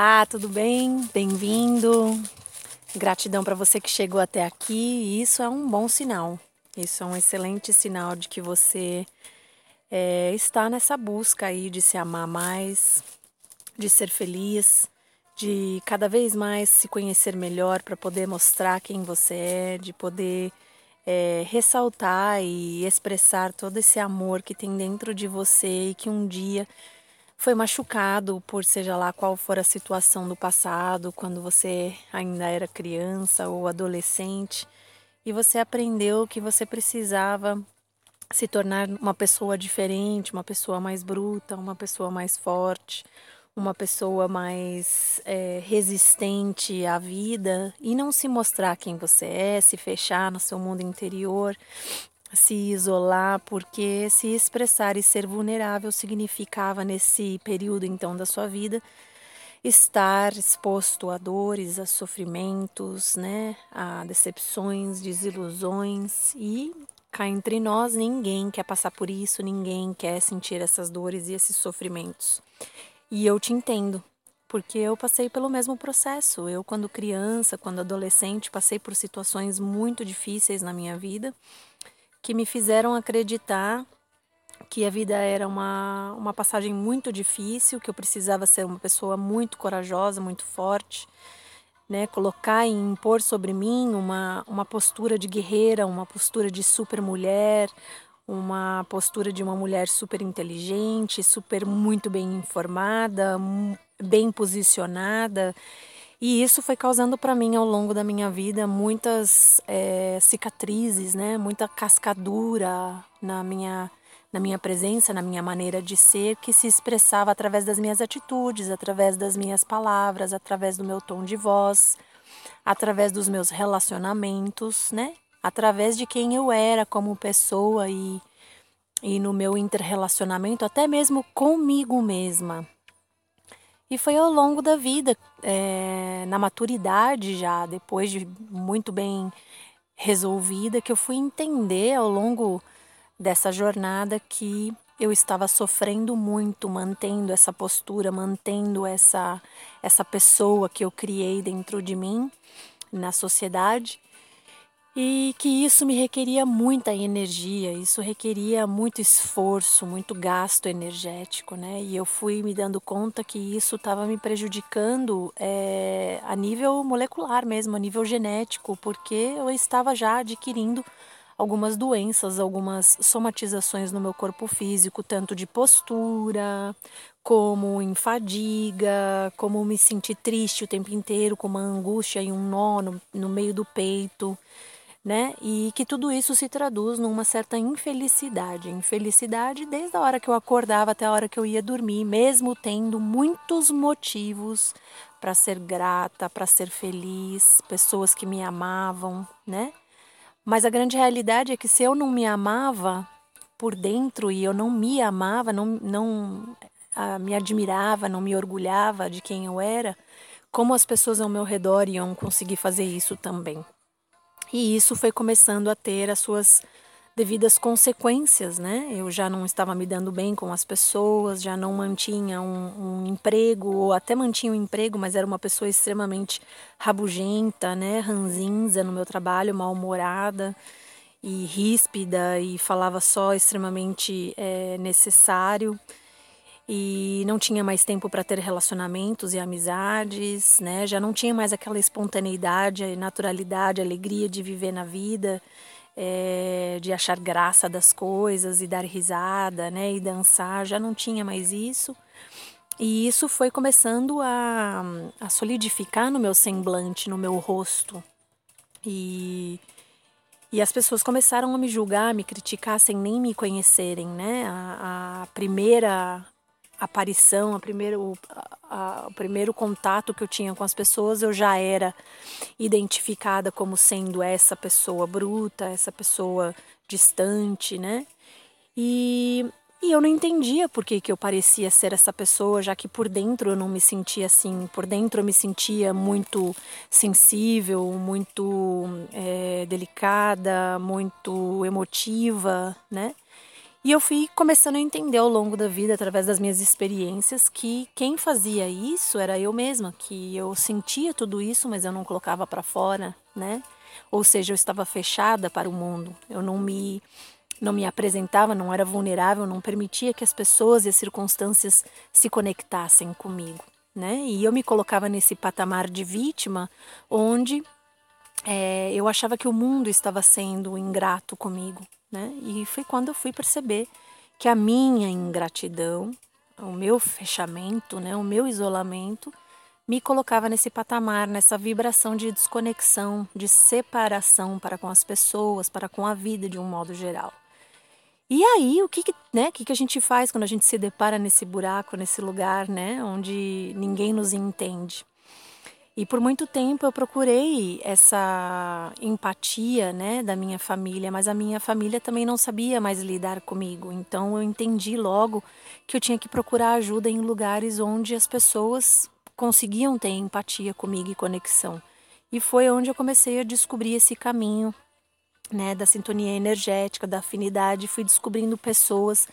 Olá, tudo bem? Bem-vindo. Gratidão para você que chegou até aqui. Isso é um bom sinal. Isso é um excelente sinal de que você é, está nessa busca aí de se amar mais, de ser feliz, de cada vez mais se conhecer melhor para poder mostrar quem você é, de poder é, ressaltar e expressar todo esse amor que tem dentro de você e que um dia foi machucado por seja lá qual for a situação do passado, quando você ainda era criança ou adolescente, e você aprendeu que você precisava se tornar uma pessoa diferente, uma pessoa mais bruta, uma pessoa mais forte, uma pessoa mais é, resistente à vida e não se mostrar quem você é, se fechar no seu mundo interior se isolar, porque se expressar e ser vulnerável significava nesse período então da sua vida estar exposto a dores, a sofrimentos, né, a decepções, desilusões e cá entre nós ninguém quer passar por isso, ninguém quer sentir essas dores e esses sofrimentos. E eu te entendo, porque eu passei pelo mesmo processo. Eu quando criança, quando adolescente, passei por situações muito difíceis na minha vida que me fizeram acreditar que a vida era uma, uma passagem muito difícil, que eu precisava ser uma pessoa muito corajosa, muito forte, né? colocar e impor sobre mim uma, uma postura de guerreira, uma postura de super mulher, uma postura de uma mulher super inteligente, super muito bem informada, bem posicionada e isso foi causando para mim ao longo da minha vida muitas é, cicatrizes, né? Muita cascadura na minha na minha presença, na minha maneira de ser, que se expressava através das minhas atitudes, através das minhas palavras, através do meu tom de voz, através dos meus relacionamentos, né? Através de quem eu era como pessoa e, e no meu interrelacionamento, até mesmo comigo mesma. E foi ao longo da vida, é, na maturidade já, depois de muito bem resolvida, que eu fui entender ao longo dessa jornada que eu estava sofrendo muito, mantendo essa postura, mantendo essa, essa pessoa que eu criei dentro de mim na sociedade e que isso me requeria muita energia, isso requeria muito esforço, muito gasto energético, né? E eu fui me dando conta que isso estava me prejudicando é, a nível molecular mesmo, a nível genético, porque eu estava já adquirindo algumas doenças, algumas somatizações no meu corpo físico, tanto de postura, como em fadiga, como me sentir triste o tempo inteiro, com uma angústia e um nó no, no meio do peito né? E que tudo isso se traduz numa certa infelicidade. Infelicidade desde a hora que eu acordava até a hora que eu ia dormir, mesmo tendo muitos motivos para ser grata, para ser feliz, pessoas que me amavam, né? Mas a grande realidade é que se eu não me amava por dentro e eu não me amava, não, não me admirava, não me orgulhava de quem eu era, como as pessoas ao meu redor iam conseguir fazer isso também? E isso foi começando a ter as suas devidas consequências, né? Eu já não estava me dando bem com as pessoas, já não mantinha um, um emprego, ou até mantinha um emprego, mas era uma pessoa extremamente rabugenta, né? Ranzinza no meu trabalho, mal-humorada e ríspida e falava só extremamente é, necessário e não tinha mais tempo para ter relacionamentos e amizades, né? Já não tinha mais aquela espontaneidade, naturalidade, alegria de viver na vida, é, de achar graça das coisas e dar risada, né? E dançar, já não tinha mais isso. E isso foi começando a, a solidificar no meu semblante, no meu rosto. E, e as pessoas começaram a me julgar, a me criticar sem nem me conhecerem, né? A, a primeira aparição, a primeiro, a, a, o primeiro contato que eu tinha com as pessoas, eu já era identificada como sendo essa pessoa bruta, essa pessoa distante, né? E, e eu não entendia por que, que eu parecia ser essa pessoa, já que por dentro eu não me sentia assim, por dentro eu me sentia muito sensível, muito é, delicada, muito emotiva, né? E eu fui começando a entender ao longo da vida, através das minhas experiências, que quem fazia isso era eu mesma, que eu sentia tudo isso, mas eu não colocava para fora, né? Ou seja, eu estava fechada para o mundo. Eu não me não me apresentava, não era vulnerável, não permitia que as pessoas e as circunstâncias se conectassem comigo, né? E eu me colocava nesse patamar de vítima, onde é, eu achava que o mundo estava sendo ingrato comigo, né? E foi quando eu fui perceber que a minha ingratidão, o meu fechamento, né, o meu isolamento, me colocava nesse patamar, nessa vibração de desconexão, de separação para com as pessoas, para com a vida de um modo geral. E aí, o que, que, né, o que, que a gente faz quando a gente se depara nesse buraco, nesse lugar, né, onde ninguém nos entende? E por muito tempo eu procurei essa empatia, né, da minha família, mas a minha família também não sabia mais lidar comigo. Então eu entendi logo que eu tinha que procurar ajuda em lugares onde as pessoas conseguiam ter empatia comigo e conexão. E foi onde eu comecei a descobrir esse caminho, né, da sintonia energética, da afinidade, fui descobrindo pessoas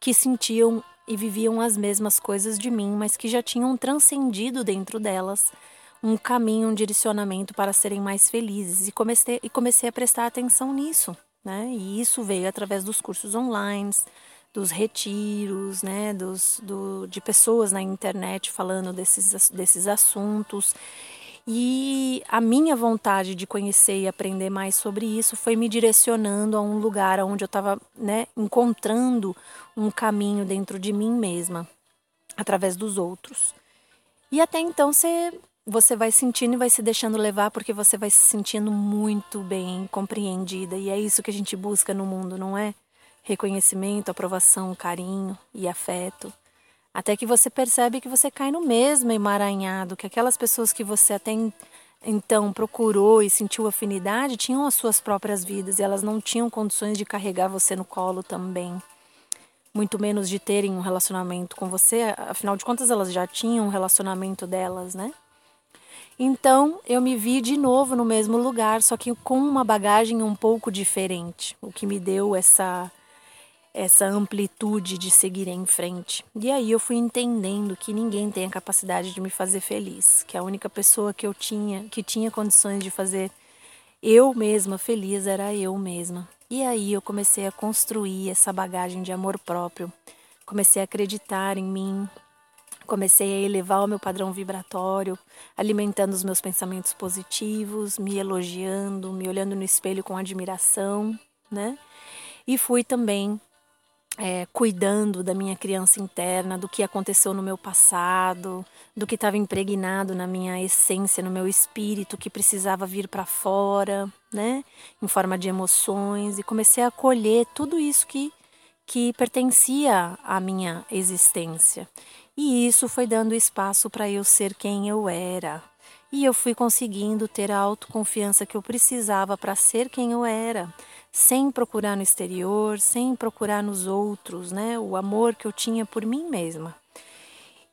que sentiam e viviam as mesmas coisas de mim, mas que já tinham transcendido dentro delas um caminho, um direcionamento para serem mais felizes. E comecei, e comecei a prestar atenção nisso. Né? E isso veio através dos cursos online, dos retiros, né? dos, do, de pessoas na internet falando desses, desses assuntos. E a minha vontade de conhecer e aprender mais sobre isso foi me direcionando a um lugar onde eu estava né, encontrando um caminho dentro de mim mesma, através dos outros. E até então você você vai sentindo e vai se deixando levar porque você vai se sentindo muito bem compreendida. E é isso que a gente busca no mundo, não é? Reconhecimento, aprovação, carinho e afeto. Até que você percebe que você cai no mesmo emaranhado, que aquelas pessoas que você até então procurou e sentiu afinidade tinham as suas próprias vidas e elas não tinham condições de carregar você no colo também. Muito menos de terem um relacionamento com você, afinal de contas elas já tinham um relacionamento delas, né? Então eu me vi de novo no mesmo lugar, só que com uma bagagem um pouco diferente, o que me deu essa essa amplitude de seguir em frente. E aí eu fui entendendo que ninguém tem a capacidade de me fazer feliz, que a única pessoa que eu tinha, que tinha condições de fazer eu mesma feliz era eu mesma. E aí eu comecei a construir essa bagagem de amor próprio. Comecei a acreditar em mim, Comecei a elevar o meu padrão vibratório, alimentando os meus pensamentos positivos, me elogiando, me olhando no espelho com admiração, né? E fui também é, cuidando da minha criança interna, do que aconteceu no meu passado, do que estava impregnado na minha essência, no meu espírito, que precisava vir para fora, né? Em forma de emoções, e comecei a acolher tudo isso que, que pertencia à minha existência. E isso foi dando espaço para eu ser quem eu era. E eu fui conseguindo ter a autoconfiança que eu precisava para ser quem eu era, sem procurar no exterior, sem procurar nos outros, né? O amor que eu tinha por mim mesma.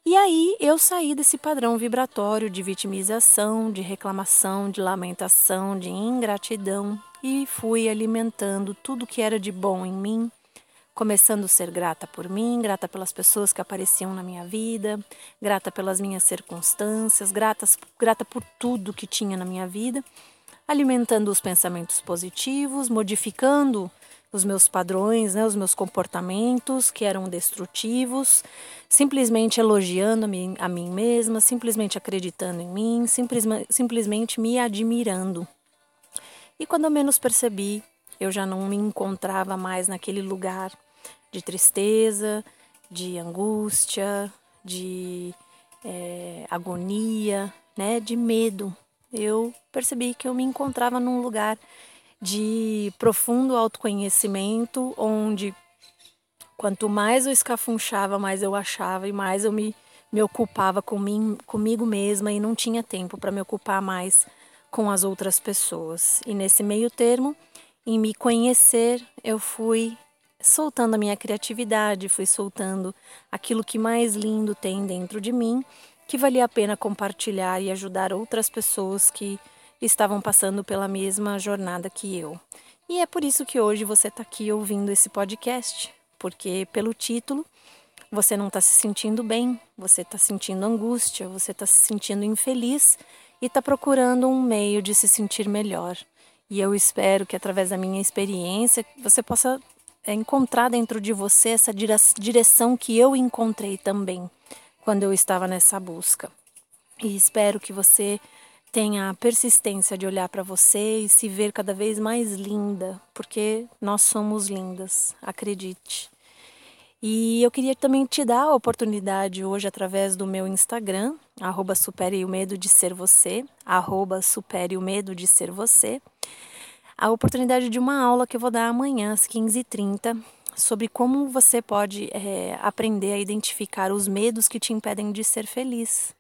E aí eu saí desse padrão vibratório de vitimização, de reclamação, de lamentação, de ingratidão e fui alimentando tudo que era de bom em mim começando a ser grata por mim, grata pelas pessoas que apareciam na minha vida, grata pelas minhas circunstâncias, grata, grata por tudo que tinha na minha vida, alimentando os pensamentos positivos, modificando os meus padrões, né, os meus comportamentos que eram destrutivos, simplesmente elogiando a mim, a mim mesma, simplesmente acreditando em mim, simplesmente, simplesmente me admirando. E quando eu menos percebi, eu já não me encontrava mais naquele lugar de tristeza, de angústia, de é, agonia, né, de medo. Eu percebi que eu me encontrava num lugar de profundo autoconhecimento, onde quanto mais eu escafunchava, mais eu achava e mais eu me, me ocupava com mim, comigo mesma e não tinha tempo para me ocupar mais com as outras pessoas. E nesse meio termo, em me conhecer, eu fui soltando a minha criatividade, fui soltando aquilo que mais lindo tem dentro de mim, que valia a pena compartilhar e ajudar outras pessoas que estavam passando pela mesma jornada que eu. E é por isso que hoje você está aqui ouvindo esse podcast, porque pelo título você não está se sentindo bem, você está sentindo angústia, você está se sentindo infeliz e está procurando um meio de se sentir melhor. E eu espero que através da minha experiência você possa encontrar dentro de você essa direção que eu encontrei também quando eu estava nessa busca. E espero que você tenha a persistência de olhar para você e se ver cada vez mais linda, porque nós somos lindas, acredite. E eu queria também te dar a oportunidade hoje através do meu Instagram, arroba supere o medo de ser você, arroba supere o medo de ser você, a oportunidade de uma aula que eu vou dar amanhã às 15h30 sobre como você pode é, aprender a identificar os medos que te impedem de ser feliz.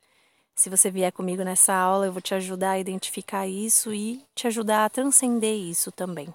Se você vier comigo nessa aula, eu vou te ajudar a identificar isso e te ajudar a transcender isso também.